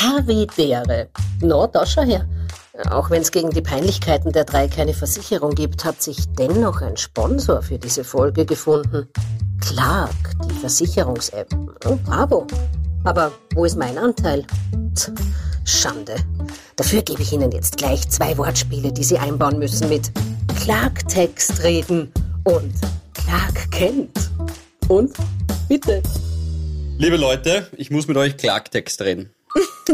Havidere. No, da schau her. Auch wenn es gegen die Peinlichkeiten der drei keine Versicherung gibt, hat sich dennoch ein Sponsor für diese Folge gefunden. Clark, die Versicherungs-App. Oh, bravo. Aber wo ist mein Anteil? Tch, Schande. Dafür gebe ich Ihnen jetzt gleich zwei Wortspiele, die Sie einbauen müssen mit Clark-Text reden und Clark kennt. Und bitte. Liebe Leute, ich muss mit euch Klartext reden.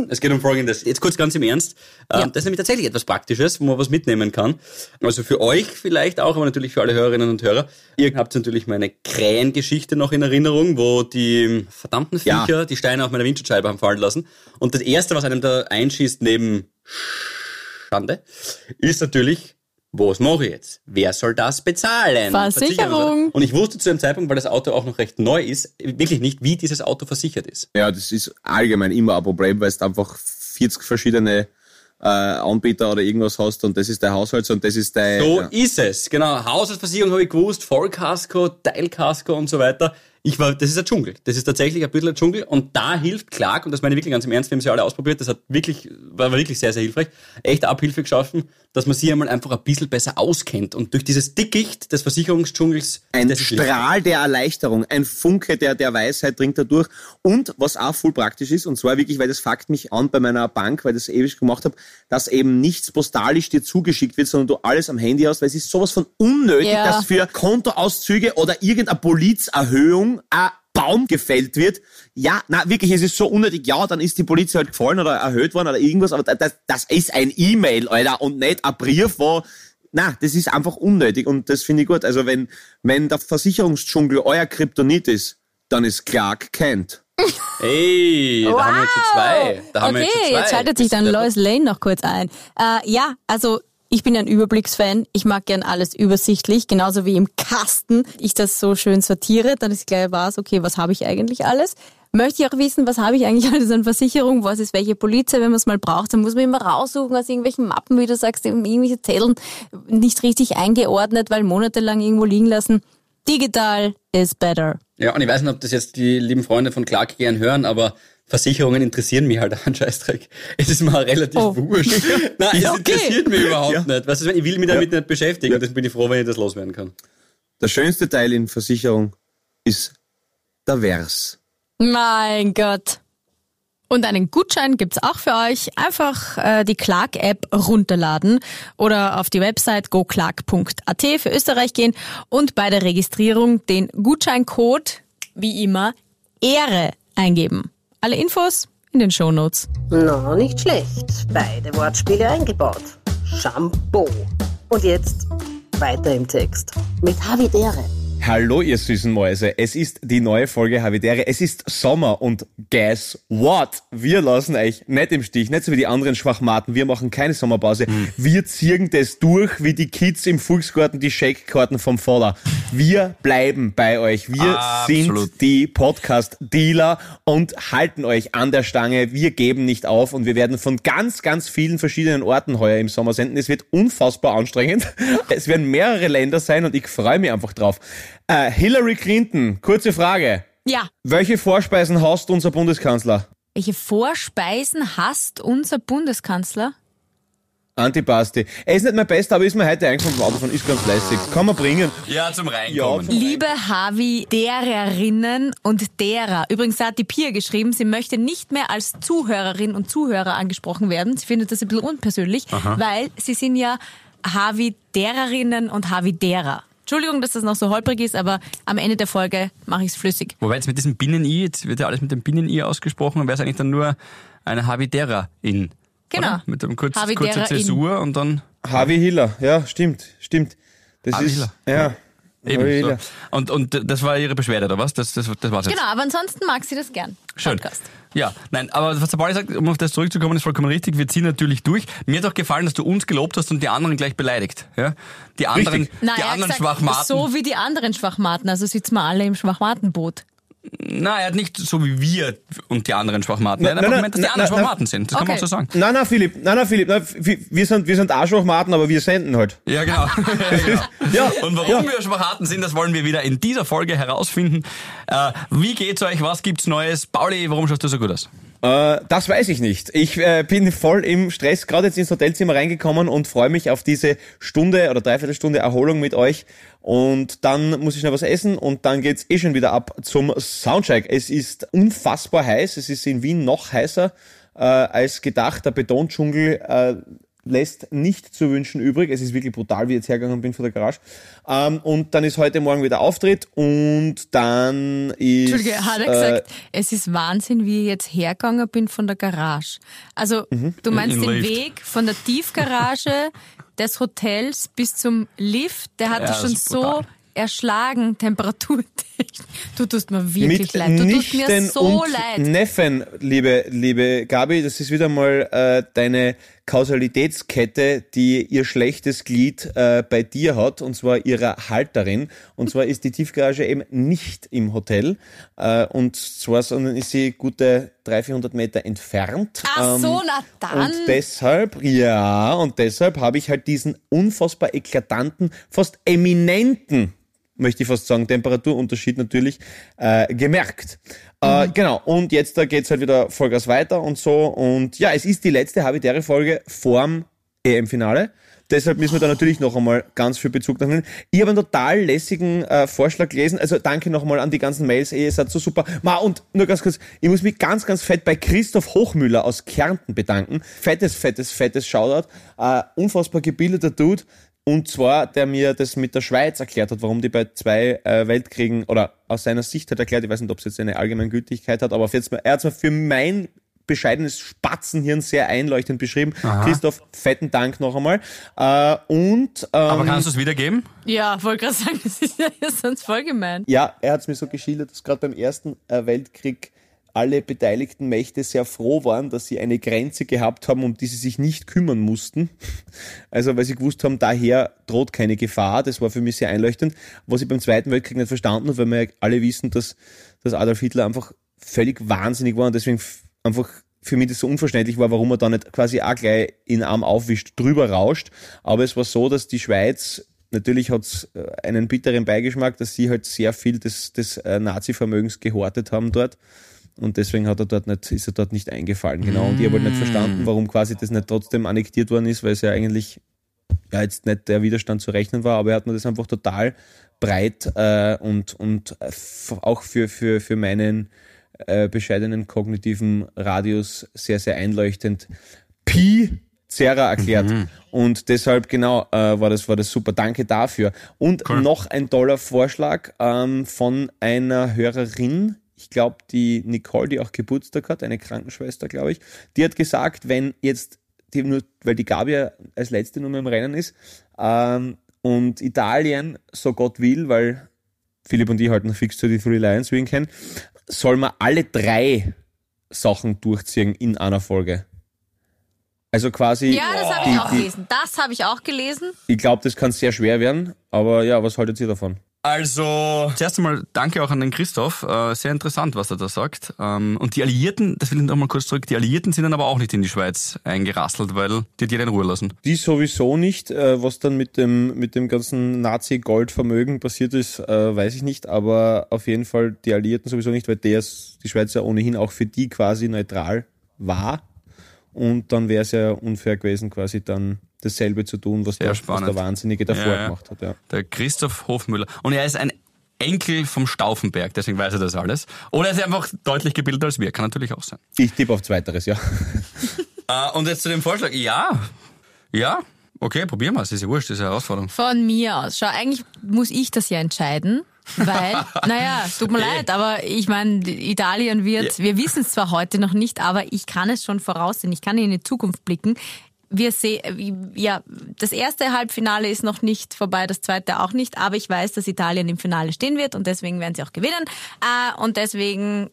Es geht um Folgendes. Jetzt kurz ganz im Ernst. Ähm, Ja. Das ist nämlich tatsächlich etwas Praktisches, wo man was mitnehmen kann. Also für euch vielleicht auch, aber natürlich für alle Hörerinnen und Hörer. Ihr habt natürlich meine Krähengeschichte noch in Erinnerung, wo die verdammten Ja. Viecher die Steine auf meiner Windschutzscheibe haben fallen lassen. Und das Erste, was einem da einschießt neben Schande, ist natürlich, was mache ich jetzt? Wer soll das bezahlen? Versicherung. Und ich wusste zu dem Zeitpunkt, weil das Auto auch noch recht neu ist, wirklich nicht, wie dieses Auto versichert ist. Ja, das ist allgemein immer ein Problem, weil du einfach 40 verschiedene äh, Anbieter oder irgendwas hast und das ist der Haushalt und das ist dein... So ja. ist es. Genau. Haushaltsversicherung habe ich gewusst, Vollkasko, Teilkasko und so weiter. Ich war, das ist ein Dschungel. Das ist tatsächlich ein bisschen ein Dschungel. Und da hilft Clark, und das meine ich wirklich ganz im Ernst, wir haben sie alle ausprobiert, das hat wirklich, war wirklich sehr, sehr hilfreich, echt Abhilfe geschaffen, dass man sie einmal einfach ein bisschen besser auskennt. Und durch dieses Dickicht des Versicherungsdschungels, Ein. Strahl der Erleichterung, ein Funke der, der Weisheit dringt da durch. Und was auch voll praktisch ist, und zwar wirklich, weil das fuckt mich an bei meiner Bank, weil ich das ewig gemacht habe, dass eben nichts postalisch dir zugeschickt wird, sondern du alles am Handy hast, weil es ist sowas von unnötig, Ja. dass für Kontoauszüge oder irgendeine Polizerhöhung ein Baum gefällt wird. Ja, na wirklich, es ist so unnötig. Ja, dann ist die Polizei halt gefallen oder erhöht worden oder irgendwas, aber das, das ist ein E-Mail, Alter, und nicht ein Brief, wo na, das ist einfach unnötig und das finde ich gut. Also wenn, wenn der Versicherungsdschungel euer Kryptonit ist, dann ist Clark Kent. Ey, da haben wir jetzt schon zwei. Da haben wir okay, jetzt, schon zwei. jetzt schaltet sich dann Lois Lane noch kurz ein. Äh, ja, also ich bin ein Überblicksfan. Ich mag gern alles übersichtlich, genauso wie im Kasten. Ich das so schön sortiere, dann ist gleich was, okay, was habe ich eigentlich alles? Möchte ich auch wissen, was habe ich eigentlich alles an Versicherung, was ist welche Polizei, wenn man es mal braucht, dann muss man immer raussuchen aus irgendwelchen Mappen, wie du sagst, irgendwelche Zetteln nicht richtig eingeordnet, weil monatelang irgendwo liegen lassen. Digital is better. Ja, und ich weiß nicht, ob das jetzt die lieben Freunde von Clark gern hören, aber Versicherungen interessieren mich halt an Scheißdreck. Es ist mir relativ Oh. wurscht. Nein, es Ja, okay. interessiert mich überhaupt Ja. nicht. Weißt du, ich will mich damit nicht beschäftigen. Deswegen bin ich froh, wenn ich das loswerden kann. Der schönste Teil in Versicherung ist der Vers. Mein Gott. Und einen Gutschein gibt's auch für euch. Einfach äh, die Clark-App runterladen oder auf die Website goclark.at für Österreich gehen und bei der Registrierung den Gutscheincode, wie immer, Ehre eingeben. Alle Infos in den Shownotes. Na, nicht schlecht. Beide Wortspiele eingebaut. Shampoo. Und jetzt weiter im Text. Mit Havidere. Hallo, ihr süßen Mäuse. Es ist die neue Folge Havidere. Es ist Sommer und guess what? Wir lassen euch nicht im Stich, nicht so wie die anderen Schwachmaten. Wir machen keine Sommerpause. Wir ziehen das durch wie die Kids im Volksgarten die Shake-Karten vom Vater. Wir bleiben bei euch. Wir Absolut. sind die Podcast-Dealer und halten euch an der Stange. Wir geben nicht auf und wir werden von ganz, ganz vielen verschiedenen Orten heuer im Sommer senden. Es wird unfassbar anstrengend. Es werden mehrere Länder sein und ich freue mich einfach drauf. Äh, Hillary Clinton, kurze Frage. Ja. Welche Vorspeisen hasst unser Bundeskanzler? Welche Vorspeisen hasst unser Bundeskanzler? Antipasti. Er ist nicht mein Bester, aber ist mir heute eingefallen vom Autofahren, ist ganz lässig. Kann man bringen. Ja, zum Reinkommen. Liebe Havi dererinnen und derer. Übrigens hat die Pia geschrieben, sie möchte nicht mehr als Zuhörerin und Zuhörer angesprochen werden. Sie findet das ein bisschen unpersönlich, weil sie sind ja Havi dererinnen und Havi derer. Entschuldigung, dass das noch so holprig ist, aber am Ende der Folge mache ich es flüssig. Wobei jetzt mit diesem Binnen-I, jetzt wird ja alles mit dem Binnen-I ausgesprochen, wäre es eigentlich dann nur eine Havidera-In. Genau. Oder? Mit einem kurz, kurzer in. Zäsur und dann Harvey Hiller, ja, stimmt, stimmt. Das Harvey ist, Hiller. ja. Eben. So. Und, und das war ihre Beschwerde, oder was? Das, das, das war's jetzt. Genau, aber ansonsten mag sie das gern. Schön. Podcast. Ja, nein, aber was der Pauli sagt, um auf das zurückzukommen, ist vollkommen richtig. Wir ziehen natürlich durch. Mir hat auch gefallen, dass du uns gelobt hast und die anderen gleich beleidigt. Ja? Die anderen, Richtig. Die hat anderen gesagt, Schwachmaten. So wie die anderen Schwachmaten, also sitzen wir alle im Schwachmatenboot. Na, er hat nicht so wie wir und die anderen Schwachmaten. Er hat Nein, einfach gemeint, dass die anderen Schwachmaten sind. Das kann man auch so sagen. Nein, nein, Philipp, nein, nein, Philipp, nein, wir- sind, wir sind auch Schwachmaten, aber wir senden halt. Ja, genau. ja, genau. Und warum wir Schwachmaten sind, das wollen wir wieder in dieser Folge herausfinden. Äh, wie geht's euch? Was gibt's Neues? Pauli, warum schaust du so gut aus? Äh, das weiß ich nicht. Ich äh, bin voll im Stress, gerade jetzt ins Hotelzimmer reingekommen und freue mich auf diese Stunde oder Dreiviertelstunde Erholung mit euch. Und dann muss ich noch was essen und dann geht's eh schon wieder ab zum Soundcheck. Es ist unfassbar heiß. Es ist in Wien noch heißer äh, als gedacht. Der Betondschungel äh, lässt nicht zu wünschen übrig. Es ist wirklich brutal, wie ich jetzt hergegangen bin von der Garage. Ähm, und dann ist heute Morgen wieder Auftritt und dann ist... Entschuldige, hat er gesagt, es ist Wahnsinn, wie ich jetzt hergegangen bin von der Garage. Also, du meinst In den Lift. Weg von der Tiefgarage des Hotels bis zum Lift, der hat Ja, dich schon so erschlagen, temperaturtechnisch. Du tust mir wirklich mit leid. Du tust mir so und leid. Neffen, liebe, liebe Gabi, das ist wieder mal äh, deine Kausalitätskette, die ihr schlechtes Glied äh, bei dir hat, und zwar ihrer Halterin. Und zwar ist die Tiefgarage eben nicht im Hotel, äh, und zwar, sondern ist sie gute 300, 400 Meter entfernt. Ach so, Ähm, na dann. Und deshalb, ja, und deshalb habe ich halt diesen unfassbar eklatanten, fast eminenten, möchte ich fast sagen, Temperaturunterschied natürlich äh, gemerkt. Äh, genau, und jetzt da geht's halt wieder Vollgas weiter und so. Und ja, es ist die letzte habitäre Folge vorm EM-Finale. Deshalb müssen wir da natürlich noch einmal ganz viel Bezug nehmen. Ich habe einen total lässigen äh, Vorschlag gelesen. Also danke nochmal an die ganzen Mails. Ihr seid so super. Ma, und nur ganz kurz, ich muss mich ganz, ganz fett bei Christoph Hochmüller aus Kärnten bedanken. Fettes, fettes, fettes Shoutout. Äh, unfassbar gebildeter Dude. Und zwar, der mir das mit der Schweiz erklärt hat, warum die bei zwei äh, Weltkriegen oder aus seiner Sicht hat erklärt, ich weiß nicht, ob es jetzt eine allgemeine Gültigkeit hat, aber auf jetzt mal, er hat es mir für mein bescheidenes Spatzenhirn sehr einleuchtend beschrieben. Christoph, fetten Dank noch einmal. Äh, und ähm, Aber kannst du es wiedergeben? Ja, wollte gerade sagen, das ist ja sonst voll gemein. ja, er hat es mir so geschildert, dass gerade beim Ersten äh, Weltkrieg alle beteiligten Mächte sehr froh waren, dass sie eine Grenze gehabt haben, um die sie sich nicht kümmern mussten. Also weil sie gewusst haben, daher droht keine Gefahr. Das war für mich sehr einleuchtend. Was ich beim Zweiten Weltkrieg nicht verstanden habe, weil wir alle wissen, dass, dass Adolf Hitler einfach völlig wahnsinnig war und deswegen einfach für mich das so unverständlich war, warum er da nicht quasi auch gleich in Arm aufwischt, drüber rauscht. Aber es war so, dass die Schweiz Natürlich hat's äh, einen bitteren Beigeschmack, dass sie halt sehr viel des, des äh, Nazi-Vermögens gehortet haben dort. Und deswegen hat er dort nicht, ist er dort nicht eingefallen. Genau. Und ich habe halt nicht verstanden, warum quasi das nicht trotzdem annektiert worden ist, weil es ja eigentlich ja jetzt nicht der Widerstand zu rechnen war, aber er hat mir das einfach total breit äh, und, und auch für, für, für meinen äh, bescheidenen kognitiven Radius sehr, sehr einleuchtend Pi Zera erklärt. Und deshalb genau äh, war das war das super. Danke dafür. Und noch ein toller Vorschlag ähm, von einer Hörerin. Ich glaube, die Nicole, die auch Geburtstag hat, eine Krankenschwester, glaube ich, die hat gesagt, wenn jetzt, die nur, weil die Gabi ja als letzte Nummer im Rennen ist, ähm, und Italien, so Gott will, weil Philipp und ich halten fix zu die Three Lions, wie ich ihn kenne, soll man alle drei Sachen durchziehen in einer Folge. Also quasi, Ja, das habe ich auch gelesen. Das habe ich auch gelesen. ich glaube, das kann sehr schwer werden, aber ja, was haltet ihr davon? Also, zuerst einmal danke auch an den Christoph. Äh, sehr interessant, was er da sagt. Ähm, und die Alliierten, das will ich noch mal kurz zurück, die Alliierten sind dann aber auch nicht in die Schweiz eingerasselt, weil die hat jeder in Ruhe lassen. Die sowieso nicht, äh, was dann mit dem, mit dem ganzen Nazi-Goldvermögen passiert ist, äh, weiß ich nicht, aber auf jeden Fall die Alliierten sowieso nicht, weil der, die Schweiz ja ohnehin auch für die quasi neutral war. Und dann wäre es ja unfair gewesen, quasi dann dasselbe zu tun, was, der, was der Wahnsinnige davor Ja, ja. gemacht hat. Ja. Der Christoph Hofmüller. Und er ist ein Enkel vom Stauffenberg, deswegen weiß er das alles. Oder er ist einfach deutlich gebildeter als wir, kann natürlich auch sein. Ich tippe auf Zweiteres, ja. Äh, und jetzt zu dem Vorschlag. Ja, ja, okay, probieren wir es. Ist ja wurscht, das ist eine Herausforderung. Von mir aus. Schau, eigentlich muss ich das ja entscheiden. Weil, naja, tut mir leid, aber ich meine, Italien wird, wir wissen es zwar heute noch nicht, aber ich kann es schon voraussehen. Ich kann in die Zukunft blicken. Wir sehen, ja, das erste Halbfinale ist noch nicht vorbei, das zweite auch nicht, aber ich weiß, dass Italien im Finale stehen wird und deswegen werden sie auch gewinnen. Äh, Und deswegen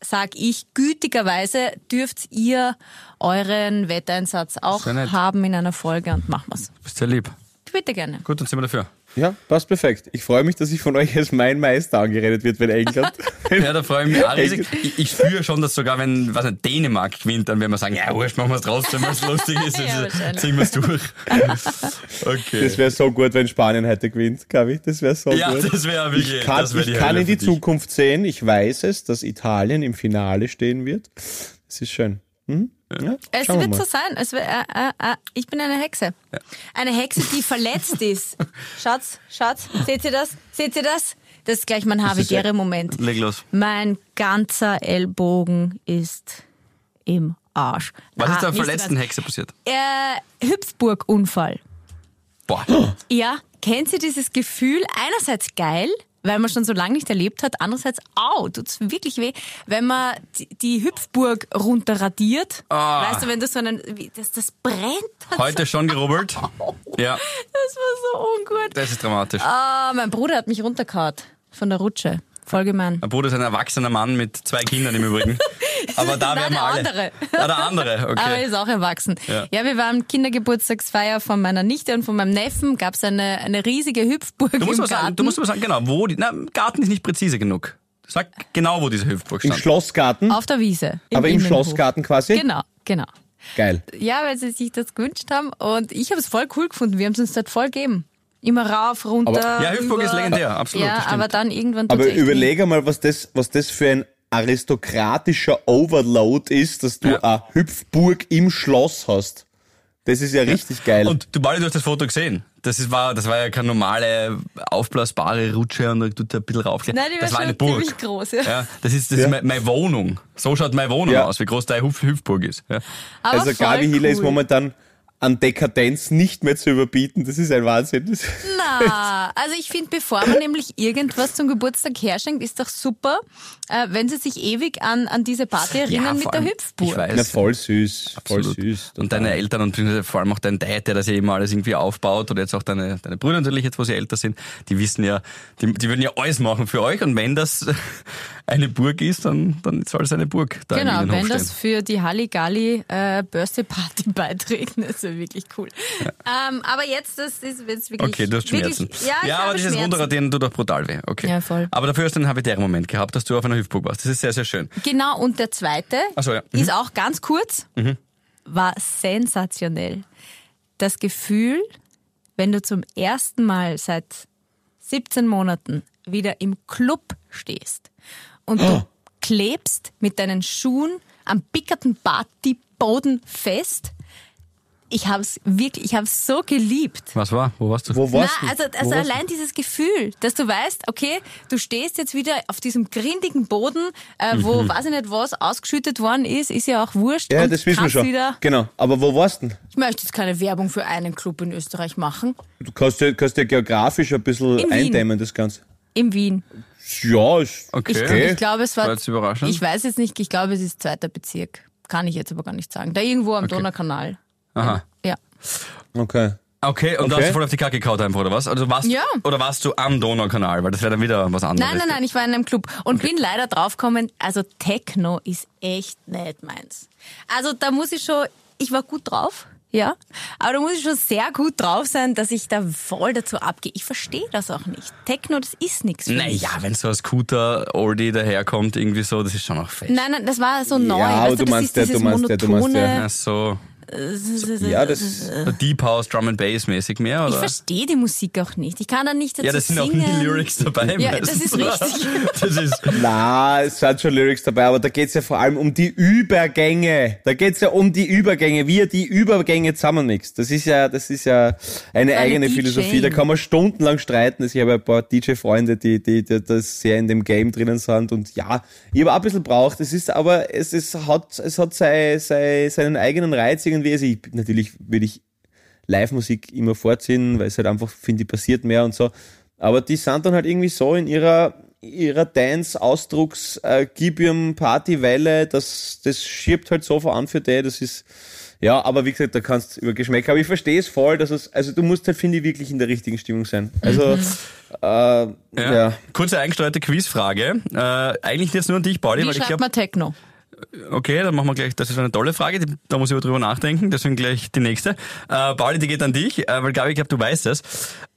sag ich, gütigerweise dürft ihr euren Wetteinsatz auch haben in einer Folge und machen wir's. Bist sehr lieb. Bitte gerne. Gut, dann sind wir dafür. Ja, passt perfekt. Ich freue mich, dass ich von euch als mein Meister angeredet wird, wenn England. Ja, da freue ich mich auch riesig. Ich, ich spüre schon, dass sogar wenn was nicht, Dänemark gewinnt, dann werden wir sagen, ja, wurscht, machen wir es trotzdem, weil es lustig ist. Ja, ziehen wir es durch. Okay. Das wäre so gut, wenn Spanien heute gewinnt, Gabi. Das wäre so ja, gut. das wäre wirklich, Ich kann, wär ich kann in die. Zukunft sehen. Ich weiß es, dass Italien im Finale stehen wird. Das ist schön. Mhm. Ja, Es wird so sein. Es äh, äh, äh, ich bin eine Hexe. Eine Hexe, die verletzt ist. Schatz, Schatz, seht ihr das? Seht ihr das? Das ist gleich mein habitäre Moment. Leg los. Mein ganzer Ellbogen ist im Arsch. Was Ah, ist der nicht so verletzten. Hexe passiert? Äh, Hüpfburg-Unfall. Boah. Ja, kennt ihr dieses Gefühl? Einerseits geil, weil man schon so lange nicht erlebt hat. Andererseits, au, tut's wirklich weh, wenn man die, die Hüpfburg runterradiert. Ah. Weißt du, wenn du so einen, das, das brennt. dann Heute schon gerubbelt. Ja, Das war so ungut. das ist dramatisch. Ah, mein Bruder hat mich runtergehauen von der Rutsche. Voll gemein. Mein Bruder ist ein erwachsener Mann mit zwei Kindern im Übrigen. Aber da Nein, werden wir der alle. andere. Ah, der andere, Aber er okay. ist auch erwachsen. Ja. Ja, wir waren Kindergeburtstagsfeier von meiner Nichte und von meinem Neffen. Gab es eine, eine riesige Hüpfburg Du musst, im mal sagen, Garten. du musst mal sagen, genau, wo die, na, Garten ist nicht präzise genug. Sag genau, wo diese Hüpfburg Im stand. Schlossgarten, Auf der Wiese. aber im Innenhof. Schlossgarten quasi. Genau, genau. Geil. Ja, weil sie sich das gewünscht haben und ich habe es voll cool gefunden. Wir haben es uns dort voll gegeben. Immer rauf, runter. Aber- Ja, Hüpfburg über. ist legendär, absolut, Ja, aber dann irgendwann Aber überlege mal, was das, was das für ein aristokratischer Overload ist, dass du Ja. eine Hüpfburg im Schloss hast. Das ist ja richtig geil. Und du, Bali, du hast das Foto gesehen. Das, ist, war, das war ja keine normale aufblasbare Rutsche und da tut er ein bisschen rauf. Nein, die war das war schon eine Burg. ziemlich groß, ja. Ja, das ist, das Ja. ist meine, meine Wohnung. So schaut meine Wohnung Ja. aus, wie groß deine Hüpf Hüpfburg ist. Ja. Aber also Gabi Hiller cool. ist momentan an Dekadenz nicht mehr zu überbieten. Das ist ein Wahnsinn. Das Na, also ich finde, bevor man nämlich irgendwas zum Geburtstag herschenkt, ist doch super, äh, wenn sie sich ewig an, an diese Party erinnern mit vor der Hüpfburg. Ich weiß. Na, voll süß. Absolut. Voll süß. Und deine Eltern und vor allem auch dein Dad, der das ja immer alles irgendwie aufbaut oder jetzt auch deine, deine Brüder natürlich jetzt, wo sie älter sind, die wissen ja, die, die würden ja alles machen für euch und wenn das eine Burg ist, dann, dann soll es eine Burg da Genau, wenn das für die Halligalli äh, Birthday Party beiträgt, das wäre wirklich cool. Ähm, aber jetzt, das ist jetzt wirklich. Okay, du hast wirklich, Schmerzen. Ja, ich ja habe aber dieses Schmerzen. Runterradieren tut doch brutal weh. Okay. Ja, voll. Aber dafür hast du einen habitären Moment gehabt, dass du auf einer Hüpfburg warst. Das ist sehr, sehr schön. Genau, und der zweite so, ja. Mhm. ist auch ganz kurz, war sensationell. Das Gefühl, wenn du zum ersten Mal seit 17 Monaten wieder im Club stehst und Oh. du klebst mit deinen Schuhen am pickerten Partyboden fest. Ich habe es wirklich, ich habe es so geliebt. Was war? Wo warst du? Wo Na, warst du? also, Wo also warst allein dieses Gefühl, dass du weißt, okay, du stehst jetzt wieder auf diesem grindigen Boden, äh, wo Mhm. weiß ich nicht was ausgeschüttet worden ist, ist ja auch wurscht. du? Ja, und das wissen wir schon. Wieder, Genau. Aber wo warst du denn? ich möchte jetzt keine Werbung für einen Club in Österreich machen. Du kannst ja, kannst ja geografisch ein bisschen In Wien. eindämmen, das Ganze. In Wien. Ja, ist Okay. Ich, okay. ich glaube, es war. War überraschend? Ich weiß jetzt nicht, ich glaube, es ist zweiter Bezirk. Kann ich jetzt aber gar nicht sagen. Da irgendwo am Donaukanal. Aha. Ja. Okay. Okay, und da Okay. hast du voll auf die Kacke gehaut einfach, oder was? Also warst, Ja. Oder warst du am Donaukanal? Weil das wäre dann wieder was anderes. Nein, nein, nein, ich war in einem Club und bin leider draufgekommen, also Techno ist echt nicht meins. Also da muss ich schon, ich war gut drauf, ja, aber da muss ich schon sehr gut drauf sein, dass ich da voll dazu abgehe. Ich verstehe das auch nicht. Techno, das ist nichts für mich. Naja, wenn so ein Scooter-Oldie daherkommt, irgendwie so, das ist schon auch fest. Nein, nein, das war so neu. aber weißt du das meinst ist ja, dieses du meinst ja, du meinst monotone. Ach so, Ja, das. Deep House, Drum and Bass mäßig mehr, Ich oder? verstehe die Musik auch nicht. Ich kann da nicht dazu Ja, das sind auch singen. nie Lyrics dabei. Ja, das meistens, ist oder? richtig. Das ist, Na, es sind schon Lyrics dabei, aber da geht's ja vor allem um die Übergänge. Da geht's ja um die Übergänge, wie er die Übergänge zusammenmixt. Das ist ja, das ist ja eine Eine eigene. Philosophie. Da kann man stundenlang streiten. Ich habe ein paar DJ-Freunde, die, die, die das sehr in dem Game drinnen sind. Und ja, ich habe auch ein bisschen braucht. Es ist aber, es, es hat, es hat sei, sei, seinen eigenen Reiz irgendwie. Also ich, natürlich würde ich Live-Musik immer vorziehen, weil es halt einfach, finde ich, passiert mehr und so. Aber die sind dann halt irgendwie so in ihrer, ihrer Dance-Ausdrucks, äh, gib ihrem Partywelle, das, das schiebt halt so voran für die, das ist, ja, aber wie gesagt, da kannst du über Geschmäcker, aber ich verstehe es voll, dass es, also du musst halt, finde ich, wirklich in der richtigen Stimmung sein. Also, äh, ja. ja. Kurze eingesteuerte Quizfrage. Äh, eigentlich jetzt nur an dich, Pauli, Wie weil ich glaube, Techno? Okay, dann machen wir gleich, das ist eine tolle Frage, die, da muss ich aber drüber nachdenken, deswegen gleich die nächste. Äh, Pauli, die geht an dich, äh, weil Gabi, ich glaube, du weißt es.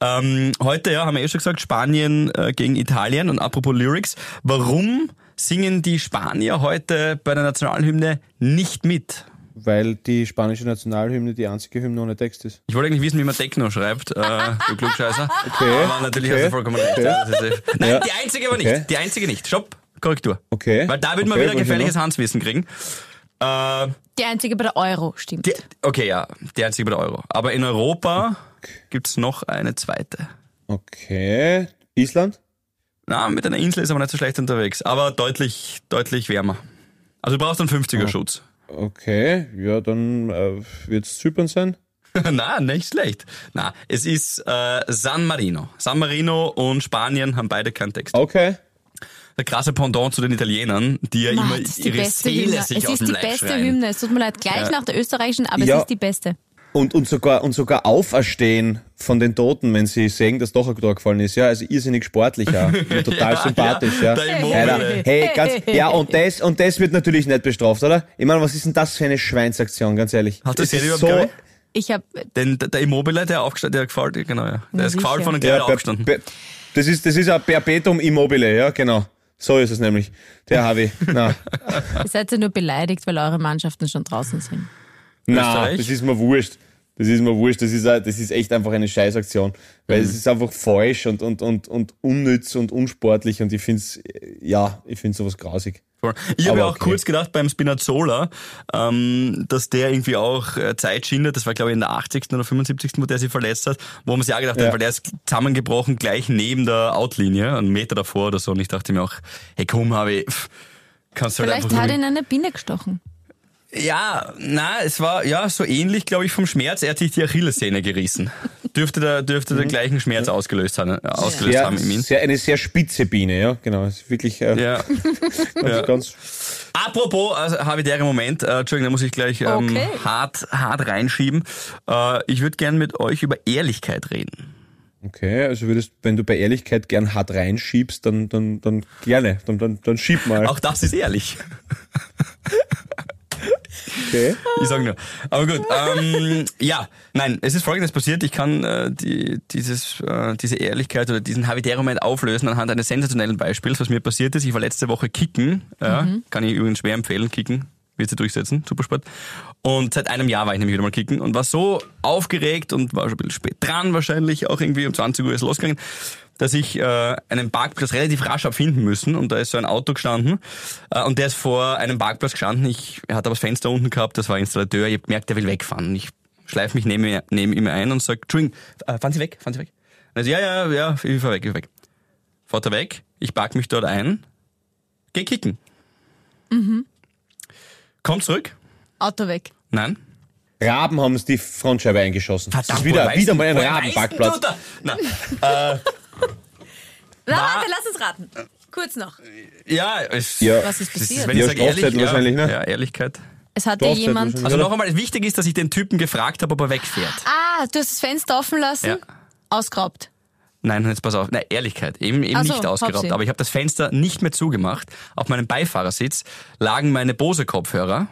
Ähm, heute, ja, haben wir eh schon gesagt, Spanien äh, gegen Italien und apropos Lyrics, warum singen die Spanier heute bei der Nationalhymne nicht mit? Weil die spanische Nationalhymne die einzige Hymne ohne Text ist. Ich wollte eigentlich wissen, wie man Techno schreibt, äh, du Klugscheißer. Okay. Aber natürlich Okay. hast du vollkommen recht. Okay. Ja, eh- Nein, Ja. die einzige aber Okay. nicht. Die einzige nicht. Stopp, Korrektur. Okay. Weil da wird man Okay, wieder was gefährliches? Handwissen kriegen. Äh, Die einzige bei der Euro, stimmt. die, okay, ja, die einzige bei der Euro. Aber in Europa gibt's noch eine zweite. Okay. Island? Na, mit einer Insel ist aber nicht so schlecht unterwegs, aber deutlich, deutlich wärmer. Also du brauchst einen 50er Schutz. Okay, ja, dann äh, wird's Zypern sein. Na, nicht schlecht. Na, es ist äh, San Marino. San Marino und Spanien haben beide keinen Text. Okay. Der krasse Pendant zu den Italienern, die ja Mann, immer ist die ihre beste Seele Hymne. sich Es aus ist dem die Leib beste schreien. Hymne. Es tut mir leid, gleich nach der österreichischen, aber Ja. es ist die beste. Und, und sogar und sogar auferstehen von den Toten, wenn sie sehen, dass doch ein Tor gefallen ist. Ja, also irrsinnig sportlich ja. Und total Ja, sympathisch, ja. ja, der hey, ganz, ja, und das, und das wird natürlich nicht bestraft, oder? Ich meine, was ist denn das für eine Schweinsaktion, ganz ehrlich? Hast du Das das ist überhaupt so? Ich habe Den, der Immobile, der aufgestanden, der gefällt, genau, ja. Der ist gefallen von und ja, gleich per, aufgestanden. per, das ist, das ist ein Perpetuum immobile, ja, genau. So ist es nämlich. Der Harvey. Na, Ihr seid ja nur beleidigt, weil eure Mannschaften schon draußen sind. na, das ist mir wurscht. Das ist mir wurscht. Das ist, das ist echt einfach eine Scheißaktion. Weil es ist einfach falsch und, und, und, und unnütz und unsportlich und ich find's, äh, ja, ich find's sowas grausig. Voll. Ich habe ja auch okay. kurz gedacht beim Spinazzola, ähm, dass der irgendwie auch äh, Zeit schindet. Das war, glaube ich, in der 80. oder 75. wo der sich verletzt hat, wo man sich auch gedacht Ja. hat, weil der ist zusammengebrochen gleich neben der Outlinie, einen Meter davor oder so. Und ich dachte mir auch, hey komm, habe ich, kannst du halt Vielleicht hat ihn eine Biene gestochen. Ja, na, es war ja so ähnlich, glaube ich, vom Schmerz. Er hat sich die Achillessehne gerissen. Dürfte der, dürfte der gleichen Schmerz ausgelöst haben, äh, ausgelöst Sehr, haben in ihm. sehr, eine sehr spitze Biene, ja, genau. Es ist wirklich äh, Ja. ganz, ganz Apropos also, habitäre Moment, äh, Entschuldigung, da muss ich gleich ähm, Okay. hart, hart reinschieben. Äh, ich würde gern mit euch über Ehrlichkeit reden. Okay, also würdest, wenn du bei Ehrlichkeit gern hart reinschiebst, dann, dann, dann gerne, dann, dann, dann schieb mal. Auch das ist ehrlich. Okay. Ich sag nur. Aber gut. Ähm, ja, nein, es ist folgendes passiert. Ich kann äh, die, dieses, äh, diese Ehrlichkeit oder diesen Habitäre-Moment auflösen anhand eines sensationellen Beispiels, was mir passiert ist. Ich war letzte Woche kicken. Ja, Kann ich übrigens schwer empfehlen, kicken. Wird sie durchsetzen, Supersport. Und seit einem Jahr war ich nämlich wieder mal kicken und war so aufgeregt und war schon ein bisschen spät dran wahrscheinlich, auch irgendwie um 20 Uhr ist losgegangen, dass ich äh, einen Parkplatz relativ rasch hab finden müssen und da ist so ein Auto gestanden äh, und der ist vor einem Parkplatz gestanden. Ich er hat aber das Fenster unten gehabt, das war Installateur, ich hab gemerkt, der will wegfahren. Und ich schleife mich neben, mir- neben ihm ein und sag, Entschuldigung, äh, fahren Sie weg, fahren Sie weg. Und er so, ja, ja, ja, ich fahr weg, ich fahr weg. Fahrt er weg, ich park mich dort ein, geh kicken. Komm zurück. Auto weg. Nein. Raben haben es die Frontscheibe eingeschossen. das ist wieder, wieder mal ein Rabenparkplatz. du da? Na, Na, War- warte, lass uns raten. Kurz noch. ja, es, Ja. Was ist das ist, passiert? wenn ich Ja, sag ehrlich, ja, wahrscheinlich, ne? Ja, Ehrlichkeit. Es hat dir jemand... wahrscheinlich. Also noch einmal, wichtig ist, dass ich den Typen gefragt habe, ob er wegfährt. Ah, du hast das Fenster offen lassen? Ja. Ausgeraubt. Nein, jetzt pass auf. Nein, Ehrlichkeit. Eben, eben Ach so, nicht ausgeraubt. Aber ich habe das Fenster nicht mehr zugemacht. Auf meinem Beifahrersitz lagen meine Bose-Kopfhörer,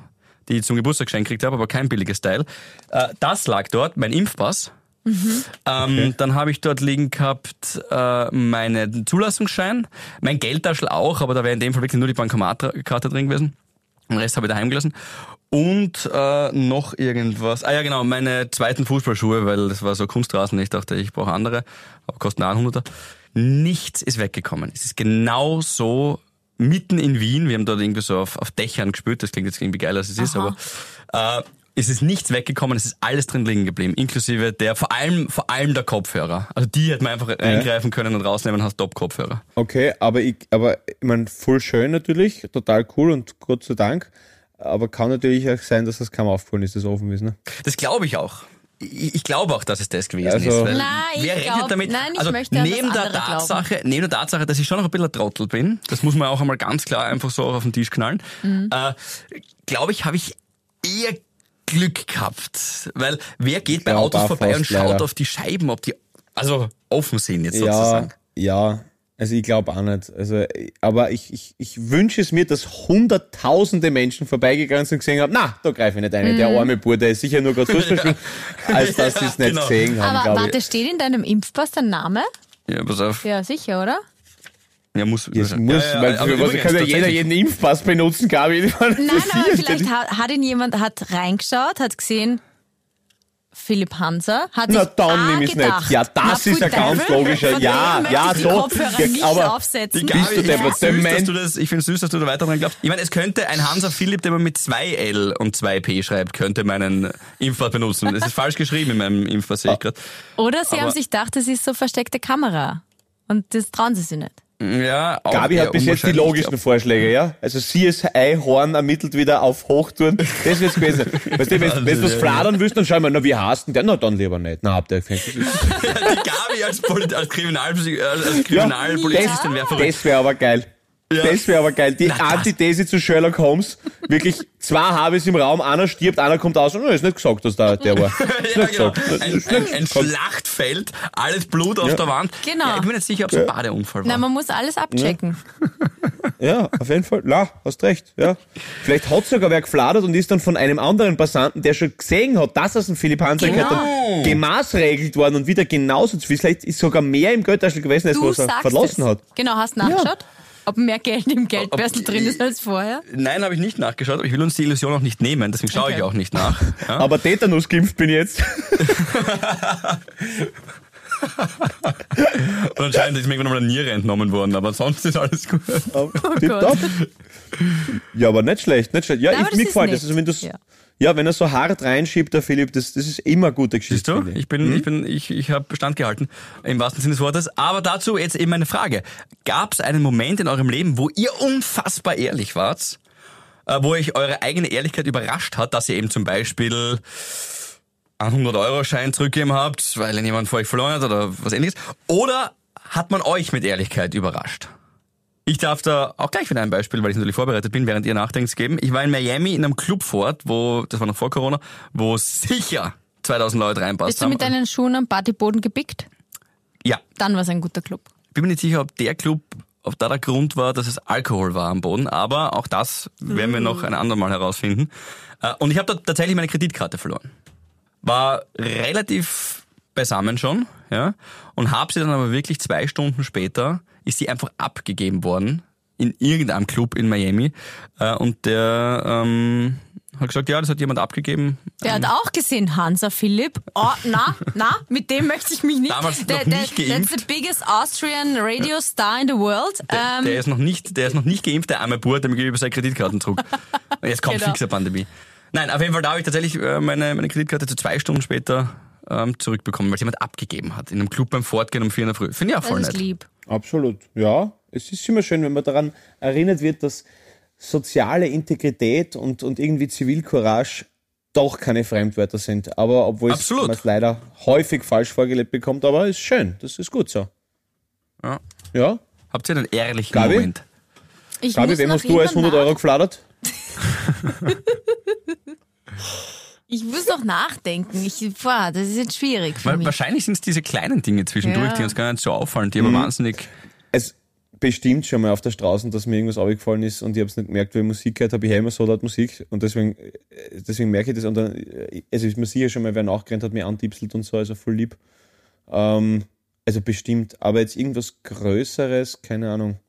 die ich zum Geburtstag geschenkt gekriegt habe, aber kein billiges Teil. Äh, das lag dort, mein Impfpass. Ähm, Dann habe ich dort liegen gehabt äh, meinen Zulassungsschein, mein Geldtaschel auch, aber da wäre in dem Fall wirklich nur die Bankomatkarte drin gewesen. Den Rest habe ich daheim gelassen. Und äh, noch irgendwas. Ah ja, genau, meine zweiten Fußballschuhe, weil das war so Kunstrasen. Ich dachte, ich brauche andere, aber kosten auch 100er. Nichts ist weggekommen. Es ist genau so mitten in Wien. Wir haben dort irgendwie so auf, auf Dächern gespült. Das klingt jetzt irgendwie geiler, als es ist, aber äh, es ist nichts weggekommen. Es ist alles drin liegen geblieben, inklusive der, vor allem, vor allem der Kopfhörer. Also die hätte man einfach eingreifen können und rausnehmen und hast Top-Kopfhörer. Okay, aber ich, aber ich meine, voll schön natürlich, total cool und Gott sei Dank. Aber kann natürlich auch sein, dass das kaum aufgefallen ist, das offen ist, ne? Das glaube ich auch. Ich, ich glaube auch, dass es das gewesen Also- ist. Weil Nein, ich wer rechnet glaub- damit? nein, ich also möchte an das neben der andere glauben. Tatsache, neben der Tatsache, dass ich schon noch ein bisschen ein Trottel bin, das muss man auch einmal ganz klar einfach so auf den Tisch knallen, Mhm. äh, glaube ich, habe ich eher Glück gehabt. Weil wer geht bei Ja, Autos vorbei und schaut leider. auf die Scheiben, ob die also offen sind jetzt Ja, sozusagen. ja. Also ich glaube auch nicht. Also, aber ich, ich, ich wünsche es mir, dass hunderttausende Menschen vorbeigegangen sind und gesehen haben, na, da greife ich nicht ein. Der arme Bur, der ist sicher nur gerade Fußball spielen, als dass sie es nicht genau. gesehen haben, Aber warte, ich. steht in deinem Impfpass dein Name? Ja, pass auf. Ja, sicher, oder? Ja, muss. Ja, muss, ja, weil aber übrigens, kann ja jeder jeden Impfpass benutzen, Gabi. Nein, aber vielleicht hat, hat ihn jemand hat reingeschaut, hat gesehen, Philipp Hanser hat Na, sich dann nehme ich's nicht. Ja, das Na, ist ja ganz logischer. Ja, ja, ich so. Kopfhörer Ja, nicht aber- aufsetzen. Bist du ich Der süß, dass du das, ich finde es süß, dass du da weiter dran glaubst. Ich meine, es könnte ein Hansa Philipp, der man mit zwei L und zwei P schreibt, könnte meinen Impfpass benutzen. Es ist falsch geschrieben in meinem Impfpass, sehe ich gerade. Oder sie Aber- haben sich gedacht, das ist so versteckte Kamera. Und das trauen sie sich nicht. Ja, auch Gabi hat bis jetzt die logischen Vorschläge, ja? Also CSI Horn ermittelt wieder auf Hochtouren. Das wird's gewesen. Weißt du, wenn wenn du was fladern willst, dann schau mal, na, wie heißt denn der? Na, dann lieber nicht. Na, habt ihr gefällt. Die Gabi als, Polit als, Kriminalpolizistin wäre verrückt. Das wäre aber geil. Ja. Das wäre aber geil. Die Antithese zu Sherlock Holmes. Wirklich, zwei Habes im Raum, einer stirbt, einer kommt aus und oh, ist nicht gesagt, dass der, der war. Ist Ja, nicht genau. gesagt. Ein, ein, ein. Schlachtfeld, alles Blut auf Ja. der Wand. Genau. Ja, ich bin nicht sicher, ob es ein Badeunfall war. Na, man muss alles abchecken. Ja, auf jeden Fall. Na, hast recht. Ja. Vielleicht hat sogar wer gefladert und ist dann von einem anderen Passanten, der schon gesehen hat, dass es ein Philipp Hanser Genau. gehört hat, gemaßregelt worden und wieder genauso zu viel. Vielleicht ist sogar mehr im Geldtaschel gewesen, als Du was er verlassen es. hat. Genau, hast nachgeschaut? Ob mehr Geld im Geldbörsel drin ist als vorher? Nein, habe ich nicht nachgeschaut, aber ich will uns die Illusion auch nicht nehmen, deswegen schaue Okay. ich auch nicht nach. Ja? Aber Tetanus geimpft bin ich jetzt. Und anscheinend ist mir irgendwann mal eine Niere entnommen worden, aber sonst ist alles gut. Tipptopp. Ja, aber nicht schlecht, nicht schlecht. Ja, Nein, ich, das mir ist gefällt das. Also wenn Ja. Ja. wenn er so hart reinschiebt, der Philipp, das, das ist immer gute Geschichte. Siehst du? ich. Bin, ich bin, ich, ich habe Bestand gehalten, im wahrsten Sinne des Wortes. Aber dazu jetzt eben eine Frage. Gab es einen Moment in eurem Leben, wo ihr unfassbar ehrlich wart, äh, wo euch eure eigene Ehrlichkeit überrascht hat, dass ihr eben zum Beispiel einen 100-Euro-Schein zurückgegeben habt, weil ihn jemand vor euch verloren hat oder was ähnliches? Oder hat man euch mit Ehrlichkeit überrascht? Ich darf da auch gleich wieder ein Beispiel, weil ich natürlich vorbereitet bin, während ihr nachdenkt, geben. Ich war in Miami in einem Club fort, wo, das war noch vor Corona, wo sicher 2000 Leute reinpasst Bist du haben. mit deinen Schuhen am Partyboden gepickt? ja, Dann war es ein guter Club. bin mir nicht sicher, ob der Club, ob da der Grund war, dass es Alkohol war am Boden, aber auch das werden wir noch ein andermal herausfinden. Äh, Und ich habe da tatsächlich meine Kreditkarte verloren. War relativ beisammen schon, ja, und habe sie dann aber wirklich zwei Stunden später, ist sie einfach abgegeben worden in irgendeinem Club in Miami Äh, und der ähm, hat gesagt, ja, das hat jemand abgegeben. Der hat auch gesehen, Hansa Philipp. Oh, na, na, mit dem möchte ich mich nicht. Damals noch der, nicht der, geimpft. That's the biggest Austrian radio star in the world. Der, Ähm, der ist noch nicht, der ist noch nicht geimpft, der arme Bur, dem gebe ich seine Kreditkarten zurück. Und Jetzt kommt Genau. fix eine Pandemie. Nein, auf jeden Fall da habe ich tatsächlich äh, meine, meine Kreditkarte zu zwei Stunden später ähm, zurückbekommen, weil es jemand abgegeben hat. In einem Club beim Fortgehen um vier in der Früh. Finde ich auch voll das ist nett. lieb. Absolut, ja. Es ist immer schön, wenn man daran erinnert wird, dass soziale Integrität und, und irgendwie Zivilcourage doch keine Fremdwörter sind. Aber obwohl man es leider häufig falsch vorgelebt bekommt, aber ist schön, das ist gut so. Ja. Ja. Habt ihr einen ehrlichen Gabi? Moment? Ich Gabi, wem hast du als immer 100 Euro gefladert? Ich muss noch nachdenken. Ich, boah, das ist jetzt schwierig für Weil mich. wahrscheinlich sind es diese kleinen Dinge zwischendurch, Ja. die uns gar nicht so auffallen, die aber Mhm. wahnsinnig. Es bestimmt schon mal auf der Straße, dass mir irgendwas aufgefallen ist und ich habe es nicht gemerkt, weil ich Musik gehört habe. Ich höre immer so laut Musik und deswegen, äh, deswegen merke ich das. Und dann, also ist mir sicher schon mal wer nachgerannt hat, mir antipselt und so, also voll lieb. Ähm, also bestimmt. Aber jetzt irgendwas Größeres, keine Ahnung.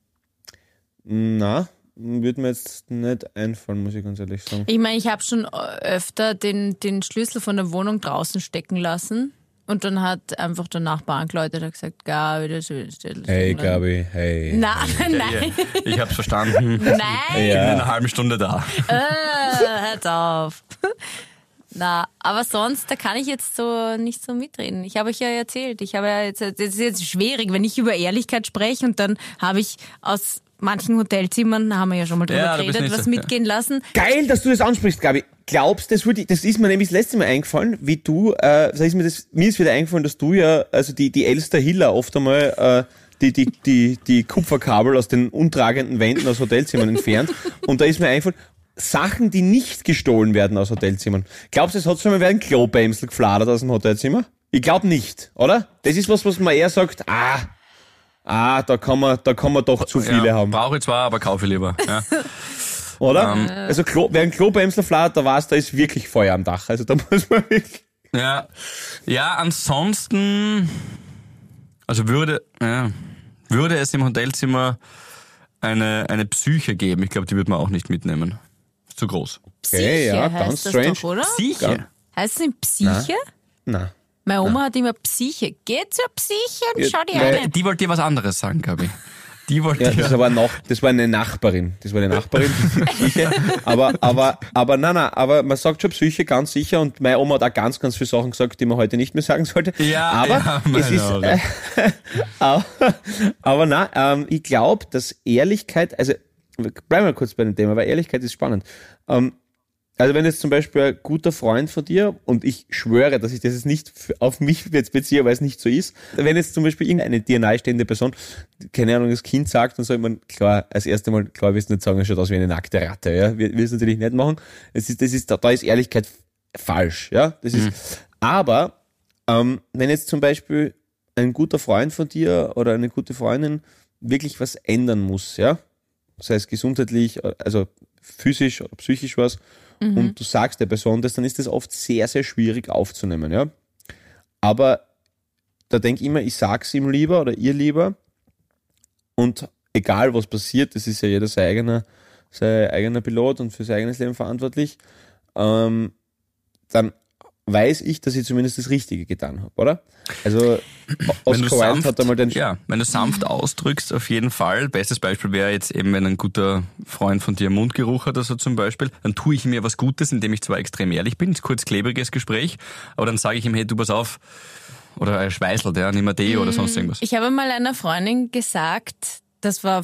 Na, würde mir jetzt nicht einfallen, muss ich ganz ehrlich sagen. Ich meine, ich habe schon öfter den, den Schlüssel von der Wohnung draußen stecken lassen. Und dann hat einfach der Nachbar angeläutet und gesagt, Gabi, das ist Hey Gabi, hey. Nein, nein, Ich hab's verstanden. nein. In einer halben Stunde da. Äh, hört auf. Na, aber sonst, da kann ich jetzt so nicht so mitreden. Ich habe euch ja erzählt, ich habe ja jetzt, das ist jetzt schwierig, wenn ich über Ehrlichkeit spreche und dann habe ich aus manchen Hotelzimmern, da haben wir ja schon mal drüber Ja, geredet, was so, ja. mitgehen lassen. Geil, dass du das ansprichst, Gabi. Glaubst, das würde ich, das ist mir nämlich das letzte Mal eingefallen, wie du, äh, das ist mir, das, mir ist wieder eingefallen, dass du ja, also die, die Elster Hiller oft einmal, äh, die, die, die, die Kupferkabel aus den untragenden Wänden aus Hotelzimmern entfernt. Und da ist mir eingefallen, Sachen, die nicht gestohlen werden aus Hotelzimmern. Glaubst du, es hat schon mal wer ein Klobämsel gefladert aus dem Hotelzimmer? Ich glaube nicht, oder? Das ist was, was man eher sagt, ah, ah, da kann man, da kann man doch zu viele ja, haben. Brauche ich zwar, aber kaufe ich lieber. Ja. Oder? also Klo, wer ein Klobämsler fladert, da weiß, da ist wirklich Feuer am Dach. Also da muss man wirklich. Ja, ja ansonsten, also würde, ja, würde es im Hotelzimmer eine, eine Psyche geben. Ich glaube, die würde man auch nicht mitnehmen. Ist zu groß. Okay, Psyche ja, heißt ganz das strange. doch, oder? Psyche? Heißt es nicht Psyche? Na. Meine Oma hat immer Psyche. Geh zur Psyche und Ja, schau die weil- an. Die wollte dir was anderes sagen, glaube ich. Die wollte Ja, dir... das war noch, das war eine Nachbarin. Das war eine Nachbarin. Psyche. aber, aber, aber, nein, nein, aber man sagt schon Psyche ganz sicher und meine Oma hat auch ganz, ganz viele Sachen gesagt, die man heute nicht mehr sagen sollte. Ja, aber ja, es meine ist, äh, aber, aber nein, ähm, ich glaube, dass Ehrlichkeit, also, bleiben wir kurz bei dem Thema, weil Ehrlichkeit ist spannend. Ähm, also wenn jetzt zum Beispiel ein guter Freund von dir, und ich schwöre, dass ich das jetzt nicht auf mich jetzt beziehe, weil es nicht so ist, wenn jetzt zum Beispiel irgendeine dir nahestehende Person, keine Ahnung, das Kind sagt, dann soll man klar, als erstes Mal, klar, du nicht sagen, es schaut aus wie eine nackte Ratte, ja, wir, wir es natürlich nicht machen. Es ist, das ist, da, da ist Ehrlichkeit falsch, ja, das ist, aber, ähm, wenn jetzt zum Beispiel ein guter Freund von dir oder eine gute Freundin wirklich was ändern muss, ja, sei es gesundheitlich, also physisch oder psychisch was, und du sagst der Person das, dann ist das oft sehr, sehr schwierig aufzunehmen, ja. Aber da denke ich immer, ich sag's ihm lieber oder ihr lieber. Und egal was passiert, das ist ja jeder sein eigener, sein eigener Pilot und für sein eigenes Leben verantwortlich, ähm, dann weiß ich, dass ich zumindest das Richtige getan habe, oder? Also Wenn du Oscar Wilde sanft, hat einmal den ja, wenn du sanft ausdrückst, auf jeden Fall. Bestes Beispiel wäre jetzt eben, wenn ein guter Freund von dir Mundgeruch hat oder so zum Beispiel, dann tue ich mir was Gutes, indem ich zwar extrem ehrlich bin, kurz klebriges Gespräch, aber dann sage ich ihm, hey, du pass auf, oder er schweißelt, ja, nimm mal Deo oder sonst irgendwas. Ich habe mal einer Freundin gesagt, das war,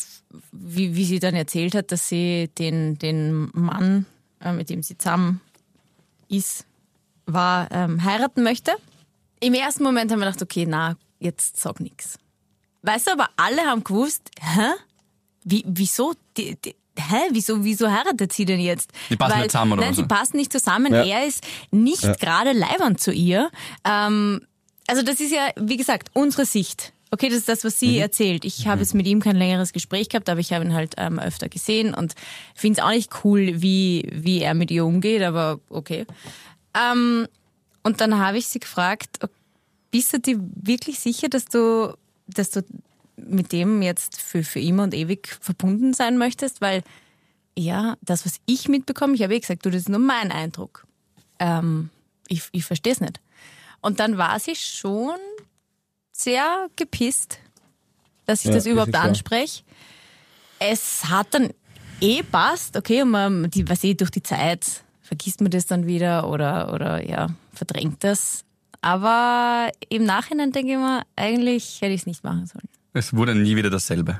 wie, wie sie dann erzählt hat, dass sie den, den Mann, äh, mit dem sie zusammen ist, war, ähm, heiraten möchte. Im ersten Moment haben wir gedacht, okay, na, jetzt sag nix. Weißt du, aber alle haben gewusst, hä? Wie, wieso? Die, die, hä? Wieso, wieso heiratet sie denn jetzt? Die passen nicht zusammen, oder Nein, was? sie passen nicht zusammen. Ja. Er ist nicht gerade leibend zu ihr. Ähm, also das ist ja, wie gesagt, unsere Sicht. Okay, das ist das, was sie erzählt. Ich habe jetzt mit ihm kein längeres Gespräch gehabt, aber ich habe ihn halt ähm, öfter gesehen und finde es auch nicht cool, wie, wie er mit ihr umgeht, aber okay. Ähm, und dann habe ich sie gefragt, bist du dir wirklich sicher, dass du, dass du mit dem jetzt für, für immer und ewig verbunden sein möchtest? Weil, ja, das, was ich mitbekomme, ich habe eh gesagt, du, das ist nur mein Eindruck. Ähm, ich ich verstehe es nicht. Und dann war sie schon sehr gepisst, dass ich Ja, das überhaupt anspreche. Es hat dann eh passt, okay, und man, die, was eh durch die Zeit vergisst man das dann wieder oder, oder ja, verdrängt das. Aber im Nachhinein denke ich mir, eigentlich hätte ich es nicht machen sollen. Es wurde nie wieder dasselbe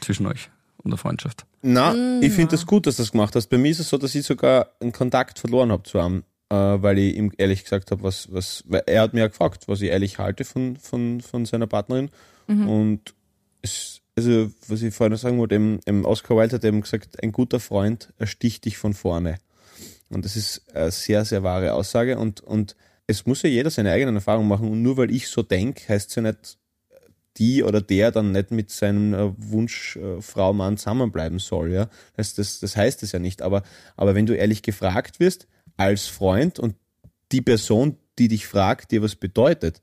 zwischen euch und der Freundschaft. Na, Mm, ich finde das gut, dass du das gemacht hast. Bei mir ist es so, dass ich sogar einen Kontakt verloren habe zu einem, äh, weil ich ihm ehrlich gesagt habe, was, was, weil er hat mir ja gefragt, was ich ehrlich halte von, von, von seiner Partnerin. Und es, also, was ich vorhin noch sagen wollte, eben Oscar Wilde hat eben gesagt, ein guter Freund ersticht dich von vorne. Und das ist eine sehr, sehr wahre Aussage. Und, und es muss ja jeder seine eigenen Erfahrungen machen. Und nur weil ich so denke, heißt es ja nicht, die oder der dann nicht mit seinem äh, Wunsch äh, Frau, Mann zusammenbleiben soll. Ja? Das, das, das heißt es ja nicht. Aber, aber wenn du ehrlich gefragt wirst als Freund und die Person, die dich fragt, dir was bedeutet,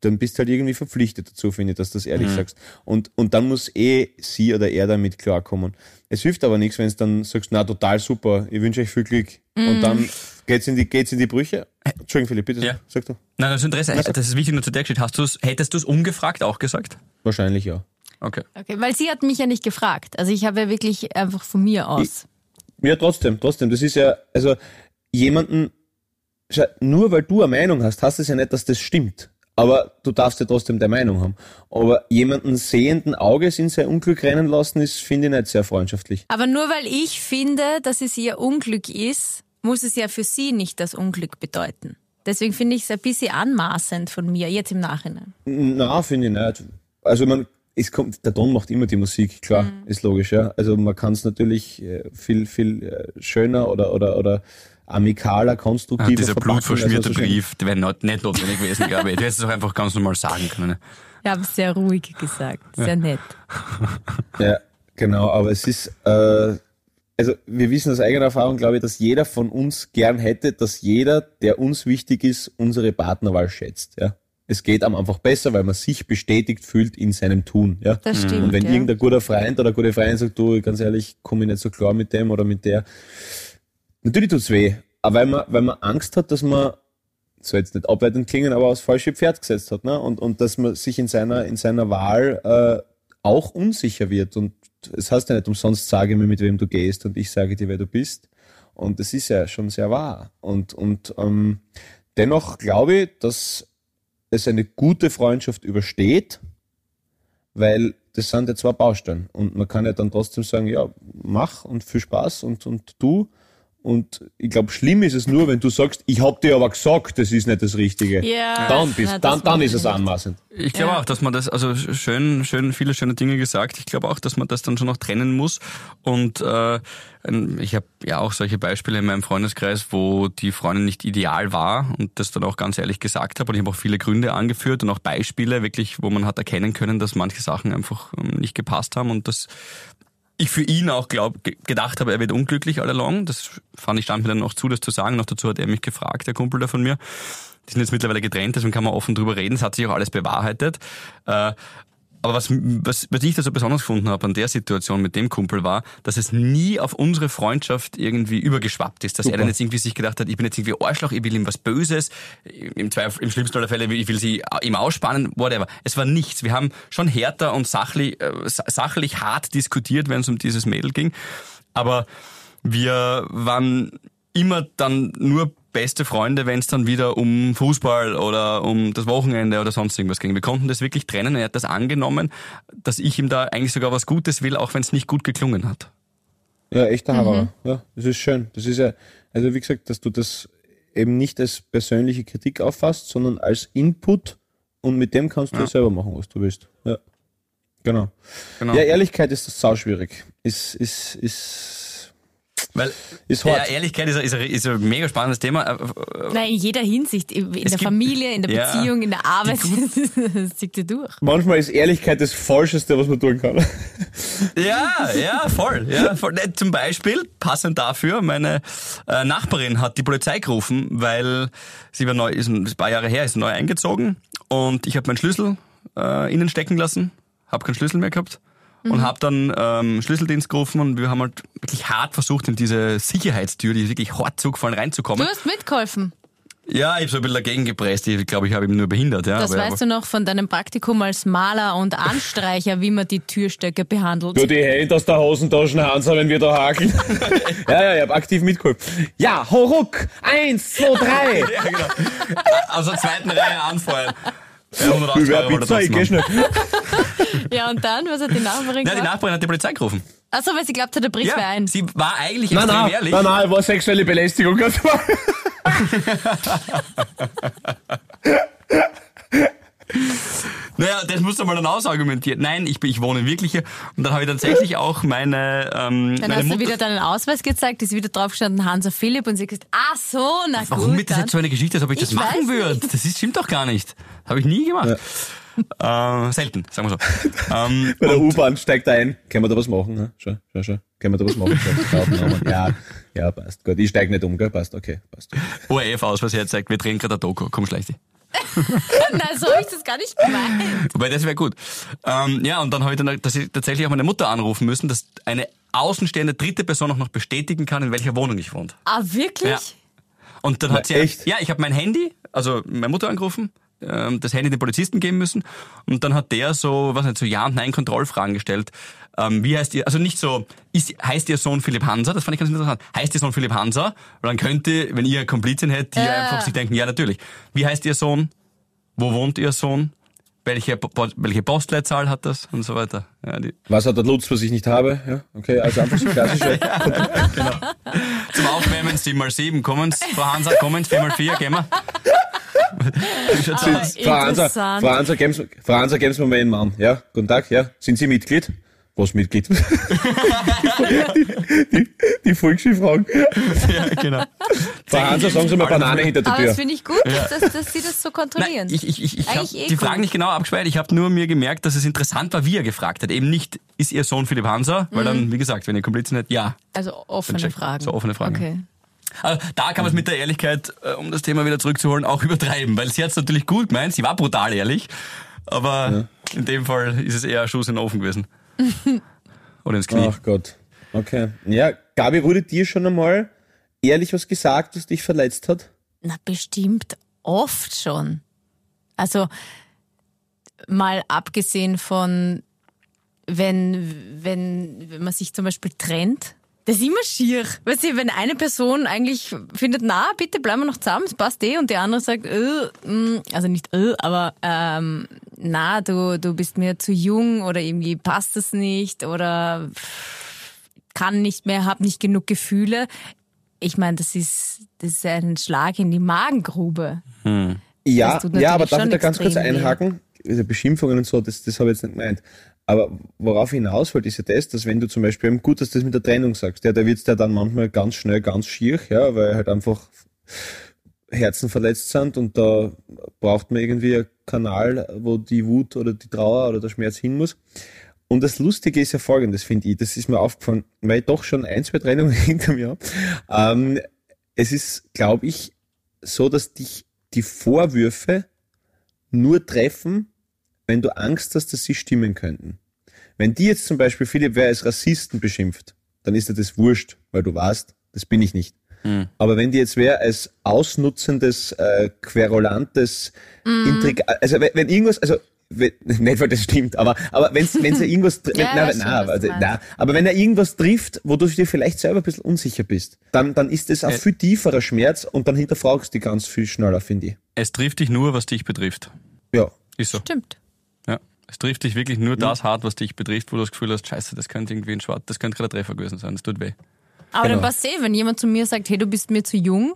dann bist halt irgendwie verpflichtet dazu, finde ich, dass du das ehrlich sagst. Und, und dann muss eh sie oder er damit klarkommen. Es hilft aber nichts, wenn du dann sagst, na, total super, ich wünsche euch viel Glück. Und dann geht's in die, geht's in die Brüche. Entschuldigung, Philipp, bitte, Ja. sag du. Nein, das Interesse, das ist wichtig nur zu der Geschichte. Hast du's, hättest du es umgefragt auch gesagt? Wahrscheinlich ja. Okay. Okay, weil sie hat mich ja nicht gefragt. Also ich habe ja wirklich einfach von mir aus. Ja, trotzdem, trotzdem. Das ist ja, also jemanden, nur weil du eine Meinung hast, heißt das ja nicht, dass das stimmt. Aber du darfst ja trotzdem der Meinung haben. Aber jemanden sehenden Auges in sein Unglück rennen lassen, ist, finde ich, nicht sehr freundschaftlich. Aber nur weil ich finde, dass es ihr Unglück ist, muss es ja für sie nicht das Unglück bedeuten. Deswegen finde ich es ein bisschen anmaßend von mir, jetzt im Nachhinein. Na, finde ich nicht. Also man, es kommt, der Ton macht immer die Musik, klar, ist logisch, ja. Also man kann es natürlich äh, viel, viel äh, schöner oder, oder, oder amikaler, Ah, konstruktiver dieser verpacken, als man blutverschmierte so schön- Brief, der wäre not, nicht notwendig gewesen, glaube ich. Du hättest es auch einfach ganz normal sagen können. ne? Ich habe es sehr ruhig gesagt, sehr nett. Ja, genau, aber es ist, äh, also wir wissen aus eigener Erfahrung, glaube ich, dass jeder von uns gern hätte, dass jeder, der uns wichtig ist, unsere Partnerwahl schätzt. Ja. Es geht einem einfach besser, weil man sich bestätigt fühlt in seinem Tun. Ja. Das stimmt. Und wenn ja. irgendein guter Freund oder eine gute Freundin sagt, du, ganz ehrlich, komme ich nicht so klar mit dem oder mit der, natürlich tut's weh. Aber weil man, weil man Angst hat, dass man soll jetzt nicht abwertend klingen, aber aufs falsche Pferd gesetzt hat. Ne? Und, und dass man sich in seiner, in seiner Wahl äh, auch unsicher wird. Und es heißt ja nicht umsonst, sage mir, mit wem du gehst und ich sage dir, wer du bist. Und das ist ja schon sehr wahr. Und, und ähm, dennoch glaube ich, dass es eine gute Freundschaft übersteht, weil das sind ja zwei Baustellen. Und man kann ja dann trotzdem sagen, ja, mach und viel Spaß und, und du. Und ich glaube, schlimm ist es nur, wenn du sagst, ich hab dir aber gesagt, das ist nicht das Richtige. Ja. Dann, bist, das dann, dann ist es anmaßend. Ich glaube Ja. auch, dass man das, also schön, schön, viele schöne Dinge gesagt. Ich glaube auch, dass man das dann schon noch trennen muss. Und äh, ich habe ja auch solche Beispiele in meinem Freundeskreis, wo die Freundin nicht ideal war und das dann auch ganz ehrlich gesagt habe. Und ich habe auch viele Gründe angeführt und auch Beispiele, wirklich, wo man hat erkennen können, dass manche Sachen einfach ähm, nicht gepasst haben und das ich für ihn auch glaub, ge- gedacht habe, er wird unglücklich all along. Das fand ich stand mir dann noch zu, das zu sagen. Noch dazu hat er mich gefragt, der Kumpel da von mir. Die sind jetzt mittlerweile getrennt, deswegen kann man offen drüber reden. Es hat sich auch alles bewahrheitet. Äh, aber was, was, was ich da so besonders gefunden habe an der Situation mit dem Kumpel war, dass es nie auf unsere Freundschaft irgendwie übergeschwappt ist. Dass er dann jetzt irgendwie sich gedacht hat, ich bin jetzt irgendwie Arschloch, ich will ihm was Böses, im, Zweifel, im schlimmsten aller Fälle, ich will sie ihm ausspannen, whatever. Es war nichts. Wir haben schon härter und sachlich, äh, sa- sachlich hart diskutiert, wenn es um dieses Mädel ging. Aber wir waren immer dann nur beste Freunde, wenn es dann wieder um Fußball oder um das Wochenende oder sonst irgendwas ging. Wir konnten das wirklich trennen. Er hat das angenommen, dass ich ihm da eigentlich sogar was Gutes will, auch wenn es nicht gut geklungen hat. Ja, echter Mhm. Hammer. Ja, das ist schön. Das ist ja, also wie gesagt, dass du das eben nicht als persönliche Kritik auffasst, sondern als Input und mit dem kannst du ja. selber machen, was du willst. Ja. Genau. Genau. Ja, Ehrlichkeit ist das sau schwierig. Ist, ist, ist, Weil ist ja, hart. Ehrlichkeit ist, ein- ist, ist ein mega spannendes Thema. Äh, äh, Nein, in jeder Hinsicht. In der gibt- Familie, in der ja, Beziehung, in der Arbeit. Das zieht dir durch. Manchmal ist Ehrlichkeit das Falscheste, was man tun kann. Ja, ja, voll. Ja, voll. Äh, Zum Beispiel, passend dafür, meine Nachbarin hat die Polizei gerufen, weil sie war neu, ist ein ist ein paar Jahre her, ist neu eingezogen und ich habe meinen Schlüssel äh, innen stecken lassen, habe keinen Schlüssel mehr gehabt und habe dann ähm, Schlüsseldienst gerufen und wir haben halt wirklich hart versucht, in diese Sicherheitstür, die ist wirklich hart zugefallen, Du reinzukommen. hast mitgeholfen. Ja, ich habe so ein bisschen dagegen gepresst. Ich glaube, ich habe ihn nur behindert. Ja, Das aber, weißt du noch von deinem Praktikum als Maler und Anstreicher, wie man die Türstöcke behandelt. Nur die Hände aus der Hosentasche, Hansa, wenn wir da hakeln. ja, ja, ich habe aktiv mitgeholfen. Ja, Horuck! Eins, zwei, drei! Ja, genau. Aus der zweiten Reihe anfallen. Ja, 180 Wer Euro wollte Pizza, er ich geh trotzdem schnell. Ja, und dann, was hat die Nachbarin. Ja, die? Nachbarin hat die Polizei gerufen. Achso, weil sie glaubt hat, der bricht wer ein. sie war eigentlich Nein, extrem nein, ehrlich. nein, nein, war sexuelle Belästigung. Das war- Naja, das musst du mal dann ausargumentieren. Nein, ich, bin- ich wohne wirklich hier. Und dann habe ich tatsächlich auch meine, ähm, Dann meine hast Mutter... du wieder deinen Ausweis gezeigt, ist wieder drauf gestanden Hansa Philipp und sie hat gesagt, ah so, na Warum gut. wird das dann. jetzt so eine Geschichte, als ob ich, das Ich machen weiß würde? Das ist, stimmt doch gar nicht. Habe ich nie gemacht. Äh, selten, sagen wir so. ähm, Bei der U-Bahn steigt er ein. Können wir da was machen? Ne? Schau, schau, schau. Können wir da was machen? Schau. Ja, ja, passt. Gut, ich steige nicht um, gell? Passt, okay, passt. ORF-Ausweis herzeigt, wir drehen gerade ein Doku. Komm, schleich dich. Nein, so habe ich das gar nicht gemeint. Wobei, das wäre gut. Ähm, ja, und dann habe ich dann dass ich tatsächlich auch meine Mutter anrufen müssen, dass eine außenstehende dritte Person auch noch bestätigen kann, in welcher Wohnung ich wohne. Ah, wirklich? Ja. Und dann Na, hat sie echt? ja, ich habe mein Handy, also meine Mutter angerufen, ähm, das Handy den Polizisten geben müssen und dann hat der so, was nicht, so Ja und Nein Kontrollfragen gestellt. Ähm, wie heißt ihr, also nicht so, ist, heißt ihr Sohn Philipp Hanser? Das fand ich ganz interessant. Heißt ihr Sohn Philipp Hanser? Weil dann könnte, wenn ihr Komplizin hättet, die Ja. einfach sich denken, ja natürlich. Wie heißt ihr Sohn? Wo wohnt ihr Sohn? Welche, welche Postleitzahl hat das? Und so weiter. Ja, die, Was hat der Lutz, was ich nicht habe? Ja, okay, also einfach so klassische. zum Aufwärmen 7x7, kommen Frau Hanser, kommen 4x4, gehen wir. Aber? Frau. Frau Hanser, geben Sie, Frau Hanser, geben Sie mir mal einen Mann. Ja, guten Tag, ja. Sind Sie Mitglied? Was Mitglied? die, die, die Volksschulfragen. Ja, genau. Frau Hanser, sagen Sie mal Banane hinter der Aber Tür. das finde ich gut, dass, dass, dass sie das so kontrollieren. Nein, ich, ich, ich, ich habe eh die gut. Fragen nicht genau abgespeichert. Ich habe nur mir gemerkt, dass es interessant war, wie er gefragt hat. Eben nicht, ist Ihr Sohn Philipp Hanser? Weil dann, wie gesagt, wenn ihr Komplizen hättet, ja. also offene Fragen. so offene Fragen. Okay. Also, da kann man es mit der Ehrlichkeit, äh, um das Thema wieder zurückzuholen, auch übertreiben. Weil sie hat es natürlich gut gemeint, sie war brutal ehrlich. Aber in dem Fall ist es eher ein Schuss in den Ofen gewesen. Oder ins Knie. Ach Gott. Okay. Ja, Gabi, wurde dir schon einmal ehrlich was gesagt, was dich verletzt hat? Na, bestimmt oft schon. Also mal abgesehen von, wenn, wenn, wenn man sich zum Beispiel trennt, das ist immer schier. Weißt du, wenn eine Person eigentlich findet, na, bitte bleiben wir noch zusammen, es passt eh, und die andere sagt, äh, mm, also nicht äh, aber ähm, na, du, du bist mir zu jung oder irgendwie passt es nicht oder kann nicht mehr, hab nicht genug Gefühle. Ich meine, das ist, das ist ein Schlag in die Magengrube. Hm. Ja, ja, aber darf ich da ganz kurz weh. einhaken? Also Beschimpfungen und so, das, das habe ich jetzt nicht gemeint. Aber worauf hinaus wollte, ist ja das, dass wenn du zum Beispiel, gut, dass du das mit der Trennung sagst, ja, da wird's ja dann manchmal ganz schnell ganz schier, ja, weil halt einfach Herzen verletzt sind und da braucht man irgendwie einen Kanal, wo die Wut oder die Trauer oder der Schmerz hin muss. Und das Lustige ist ja folgendes, finde ich, das ist mir aufgefallen, weil ich doch schon ein, zwei Trennungen hinter mir habe. Ähm, es ist, glaube ich, so, dass dich die Vorwürfe nur treffen, wenn du Angst hast, dass sie stimmen könnten. Wenn die jetzt zum Beispiel Philipp wer als Rassisten beschimpft, dann ist dir das wurscht, weil du weißt, das bin ich nicht. Aber wenn die jetzt wer als ausnutzendes, äh, querulantes, Intrig also wenn, wenn irgendwas, also wenn, nicht weil das stimmt, aber aber wenn's wenn's ja irgendwas Ja, wenn, was du also, aber wenn er irgendwas trifft, wo du dir vielleicht selber ein bisschen unsicher bist, dann dann ist das ein viel tieferer Schmerz und dann hinterfragst du die ganz viel schneller, finde ich. Es trifft dich nur, was dich betrifft. Ja. Ist so. Stimmt. Ja. Es trifft dich wirklich nur das hart, was dich betrifft, wo du das Gefühl hast, scheiße, das könnte irgendwie ein Schwarz, das könnte gerade ein Treffer gewesen sein, das tut weh. Aber Genau. dann passt eh, wenn jemand zu mir sagt, hey, du bist mir zu jung.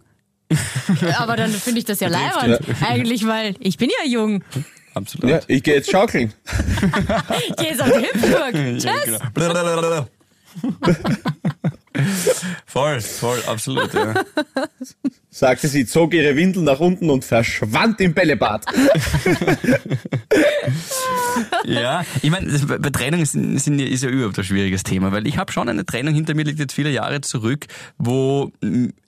aber dann finde ich das ja leibend. Eigentlich, weil ich bin ja jung. Absolut. Ja, ich gehe jetzt schaukeln. Ich gehe jetzt auf die Hüpfburg. Ja, Tschüss. genau. Voll, voll, absolut. Ja. sagte sie, zog ihre Windel nach unten und verschwand im Bällebad. ja, ich meine, bei Trennung ist, sind, ja- ist ja überhaupt ein schwieriges Thema, weil ich habe schon eine Trennung hinter mir, liegt jetzt viele Jahre zurück, wo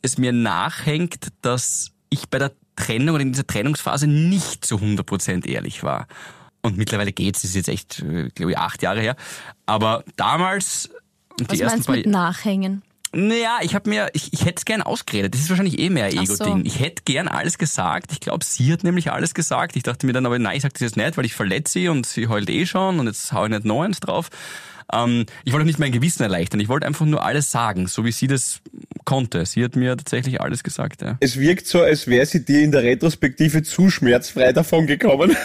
es mir nachhängt, dass ich bei der Trennung oder in dieser Trennungsphase nicht zu 100% ehrlich war. Und mittlerweile geht's, das ist jetzt echt, äh, glaube ich, acht Jahre her. Aber damals, die Was meinst du mit Nachhängen? Naja, ich habe mir, ich, ich hätte es gern ausgeredet. Das ist wahrscheinlich eh mehr Ach so. Ego-Ding. Ich hätte gern alles gesagt. Ich glaube, sie hat nämlich alles gesagt. Ich dachte mir dann aber, nein, ich sag das jetzt nicht, weil ich verletze sie und sie heult eh schon und jetzt hau ich nicht eins drauf. Ähm, ich wollte auch nicht mein Gewissen erleichtern. Ich wollte einfach nur alles sagen, so wie sie das konnte. Sie hat mir tatsächlich alles gesagt. Ja. Es wirkt so, als wäre sie dir in der Retrospektive zu schmerzfrei davon gekommen.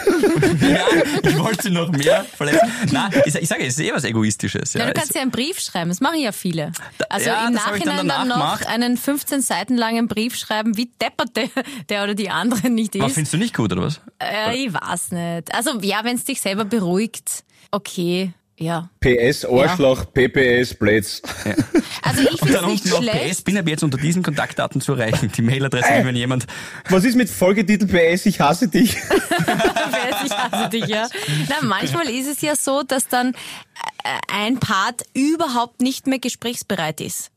ja, ich wollte noch mehr verletzen. Nein, ich, ich sage, es ist eh was Egoistisches. Ja. Ja, du kannst ja einen Brief schreiben, das machen ja viele. Also ja, im Nachhinein dann, noch gemacht. einen 15 Seiten langen Brief schreiben, wie deppert der, der oder die andere nicht was ist. findest du nicht gut, oder was? Äh, ich weiß nicht. Also ja, wenn es dich selber beruhigt, okay, ja. PS, Arschloch, PPS, Blitz. Also ich finde Dann unten noch schlecht. PS, bin aber jetzt unter diesen Kontaktdaten zu erreichen. Die Mailadresse, wenn jemand Was ist mit Folgetitel PS, ich hasse dich? Wer ich hasse dich, ja. Na, manchmal ist es ja so, dass dann äh, ein Part überhaupt nicht mehr gesprächsbereit ist.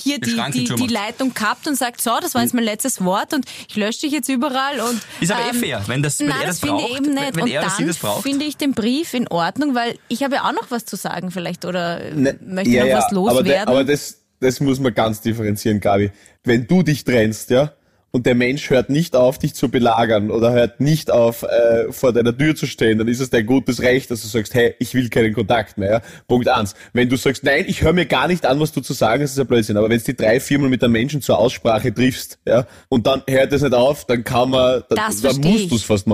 Hier Die die, die. Leitung kappt und sagt, so, das war jetzt mein letztes Wort und ich lösche dich jetzt überall und. Ist aber eh fair, wenn das- wenn nein, er das finde ich braucht, eben wenn- nicht. wenn und er dann das braucht. finde ich den Brief in Ordnung, weil ich habe ja auch noch was zu sagen vielleicht oder Ne, möchte noch was aber, loswerden. de, aber das, das muss man ganz differenzieren, Gabi. Wenn du dich trennst, ja, und der Mensch hört nicht auf, dich zu belagern oder hört nicht auf, äh, vor deiner Tür zu stehen, dann ist es dein gutes Recht, dass du sagst, hey, ich will keinen Kontakt mehr. Ja? Punkt eins. Wenn du sagst, nein, ich höre mir gar nicht an, was du zu sagen hast, ist ja Blödsinn. Aber wenn du die drei, viermal mit einem Menschen zur Aussprache triffst, ja, und dann hört es nicht auf, dann kann man, dann, dann musst du es fast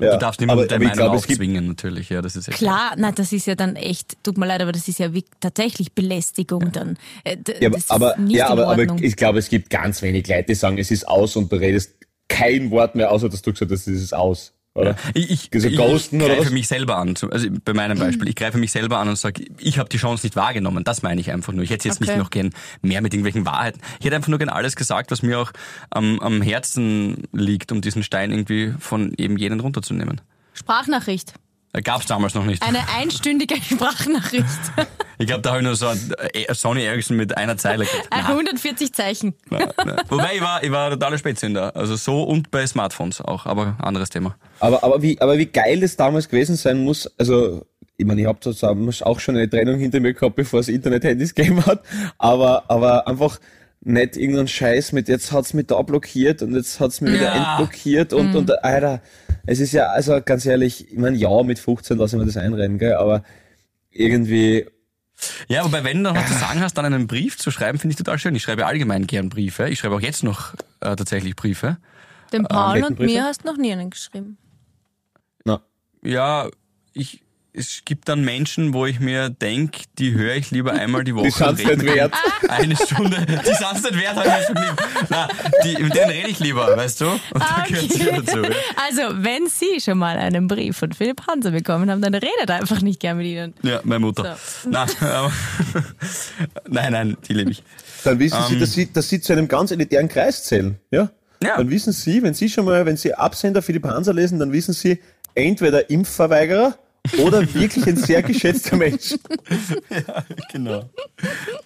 machen. Ja. Du darfst niemandem aber, deine Meinung gibt aufzwingen, natürlich. Ja, das ist ja Klar, na, das ist ja dann echt, tut mir leid, aber das ist ja wie, tatsächlich Belästigung dann. Äh, Ja, aber, das ist aber, nicht ja, aber, aber ich glaube, es gibt ganz wenig Leute, die sagen, es ist aus und du redest kein Wort mehr, außer dass du gesagt hast, es ist aus. Oder? Ich, ich, So ich ghosten oder greife mich selber an. Also bei meinem Beispiel, ich greife mich selber an und sage, ich habe die Chance nicht wahrgenommen. Das meine ich einfach nur. Ich hätte jetzt Okay. nicht noch gern mehr mit irgendwelchen Wahrheiten. Ich hätte einfach nur gern alles gesagt, was mir auch am, am Herzen liegt, um diesen Stein irgendwie von eben jenen runterzunehmen. Sprachnachricht. Gab es damals noch nicht. Eine einstündige Sprachnachricht. Ich glaube, da habe ich nur so ein äh, Sony Ericsson mit einer Zeile gehabt. Äh, 140 Zeichen. Nein, nein. Wobei ich war, ich war totaler Spätzünder. Also so und bei Smartphones auch, aber anderes Thema. Aber, aber, wie, aber wie geil das damals gewesen sein muss, also ich meine, ich habe zusammen auch schon eine Trennung hinter mir gehabt, bevor es Internet-Handys gegeben hat, aber, aber einfach nicht irgendeinen Scheiß mit, jetzt hat's mich da blockiert und jetzt hat's mich wieder Ja. entblockiert und, und, Alter, es ist ja, also ganz ehrlich, ich meine, ja, mit 15 lassen wir das einrennen, gell, aber irgendwie, Ja, wobei, wenn du noch was zu sagen hast, dann einen Brief zu schreiben, finde ich total schön. Ich schreibe allgemein gern Briefe. Ich schreibe auch jetzt noch äh, tatsächlich Briefe. Dem Paul und Kettenbriefe? mir hast du noch nie einen geschrieben. na, Ja, ich, es gibt dann Menschen, wo ich mir denk, die höre ich lieber einmal die Woche. die rede nicht wert. Eine Stunde. Die sind's nicht wert, habe ich mir schon lieb. Na, die, mit denen rede ich lieber, weißt du? Und da gehört sie dazu. ja. Also, wenn Sie schon mal einen Brief von Philipp Hanser bekommen haben, dann redet einfach nicht gern mit Ihnen. Ja, meine Mutter. Nein, aber, nein, nein, die liebe ich. Dann wissen Sie, dass Sie, dass Sie zu einem ganz elitären Kreis zählen, ja? Ja. Dann wissen Sie, wenn Sie schon mal, wenn Sie Absender Philipp Hanser lesen, dann wissen Sie, entweder Impfverweigerer oder wirklich ein sehr geschätzter Mensch. Genau.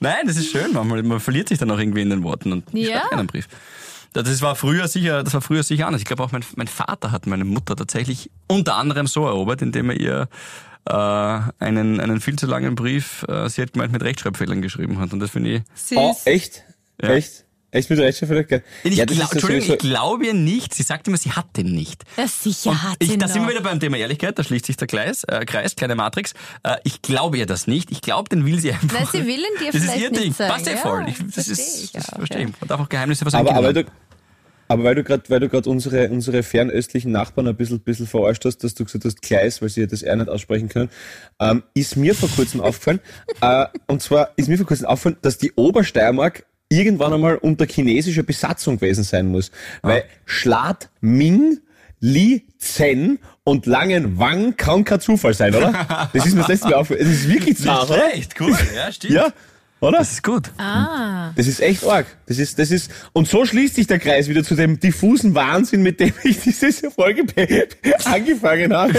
Nein, das ist schön, manchmal. Man verliert sich dann auch irgendwie in den Worten und Ja. schreibt einen Brief. Das war früher sicher, das war früher sicher anders. Ich glaube auch mein, mein Vater hat meine Mutter tatsächlich unter anderem so erobert, indem er ihr äh, einen, einen viel zu langen Brief, äh, sie hat gemeint, mit Rechtschreibfehlern geschrieben hat. Und das finde ich. Süß. Oh, echt? Ja. Echt? Echt mit Rechtschreibfehler? Geil. Ich, Ja, glaub, ist Entschuldigung, sowieso- ich glaube ihr nicht. Sie sagt immer, sie hat den nicht. Ja, sicher Und hat ich, sie da sind noch. wir wieder beim Thema Ehrlichkeit, da schließt sich der Kreis, äh, Kreis kleine Matrix. Äh, ich glaube ihr das nicht. Ich glaube, den will sie einfach. Nein, sie will ihn dir Das ist vielleicht ihr nicht Ding. sagen. Passt Ja, voll. Ich, das versteh ist, ich das verstehe ich. Man darf auch Geheimnisse seinen Aber, aber weil Kindern du, aber weil du gerade, weil du gerade unsere, unsere fernöstlichen Nachbarn ein bisschen, bisschen verarscht hast, dass du gesagt hast, Kleis, weil sie das R nicht aussprechen können, ähm, ist mir vor kurzem aufgefallen, äh, und zwar ist mir vor kurzem aufgefallen, dass die Obersteiermark irgendwann einmal unter chinesischer Besatzung gewesen sein muss. Weil Schlat Ming, Li Zen und Langen Wang kann kein Zufall sein, oder? Das ist mir das letzte Mal aufgefallen. Das ist wirklich zart, oder? Echt cool, ja, stimmt. Ja, oder? Das ist gut. Ah, Das ist echt arg. Das ist, das ist, und so schließt sich der Kreis wieder zu dem diffusen Wahnsinn, mit dem ich diese Folge angefangen habe.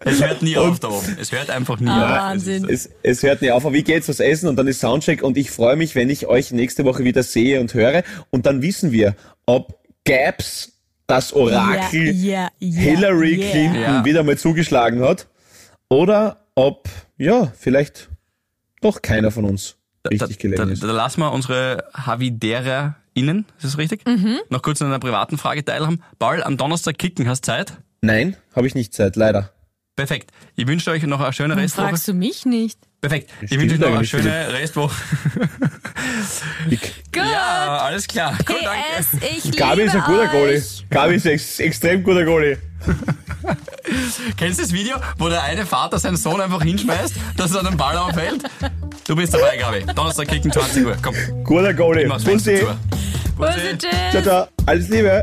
Es hört nie auf da oben. Es hört einfach nie Ah, auf. Wahnsinn. Es, es hört nicht auf, aber wie geht's was essen und dann ist Soundcheck und ich freue mich, wenn ich euch nächste Woche wieder sehe und höre und dann wissen wir, ob Gaps das Orakel Ja, ja, ja, Hillary yeah. Clinton wieder mal zugeschlagen hat oder ob, ja, vielleicht doch keiner von uns richtig da, gelegen da, ist. da lassen wir unsere HavidereInnen, ist das richtig? Mhm. Noch kurz an einer privaten Frage teilhaben. Paul, am Donnerstag kicken, hast Zeit? Nein, habe ich nicht Zeit, leider. Perfekt. Ich wünsche euch noch eine schöne Restwoche. fragst du mich nicht? Perfekt. Ich wünsche euch noch eine schöne Restwoche. Gut. Ja, alles klar. Gut, PS, danke. ich Gabi ist ein guter euch. Goalie. Gabi ist ex extrem guter Goalie. Kennst du das Video, wo der eine Vater seinen Sohn einfach hinschmeißt, dass er den Ball aufhält? Du bist dabei, Gabi. Donnerstag kicken 20 Uhr. Komm, Guter Goalie. Bussi. zu. Bussi, Ciao, ciao. Alles Liebe.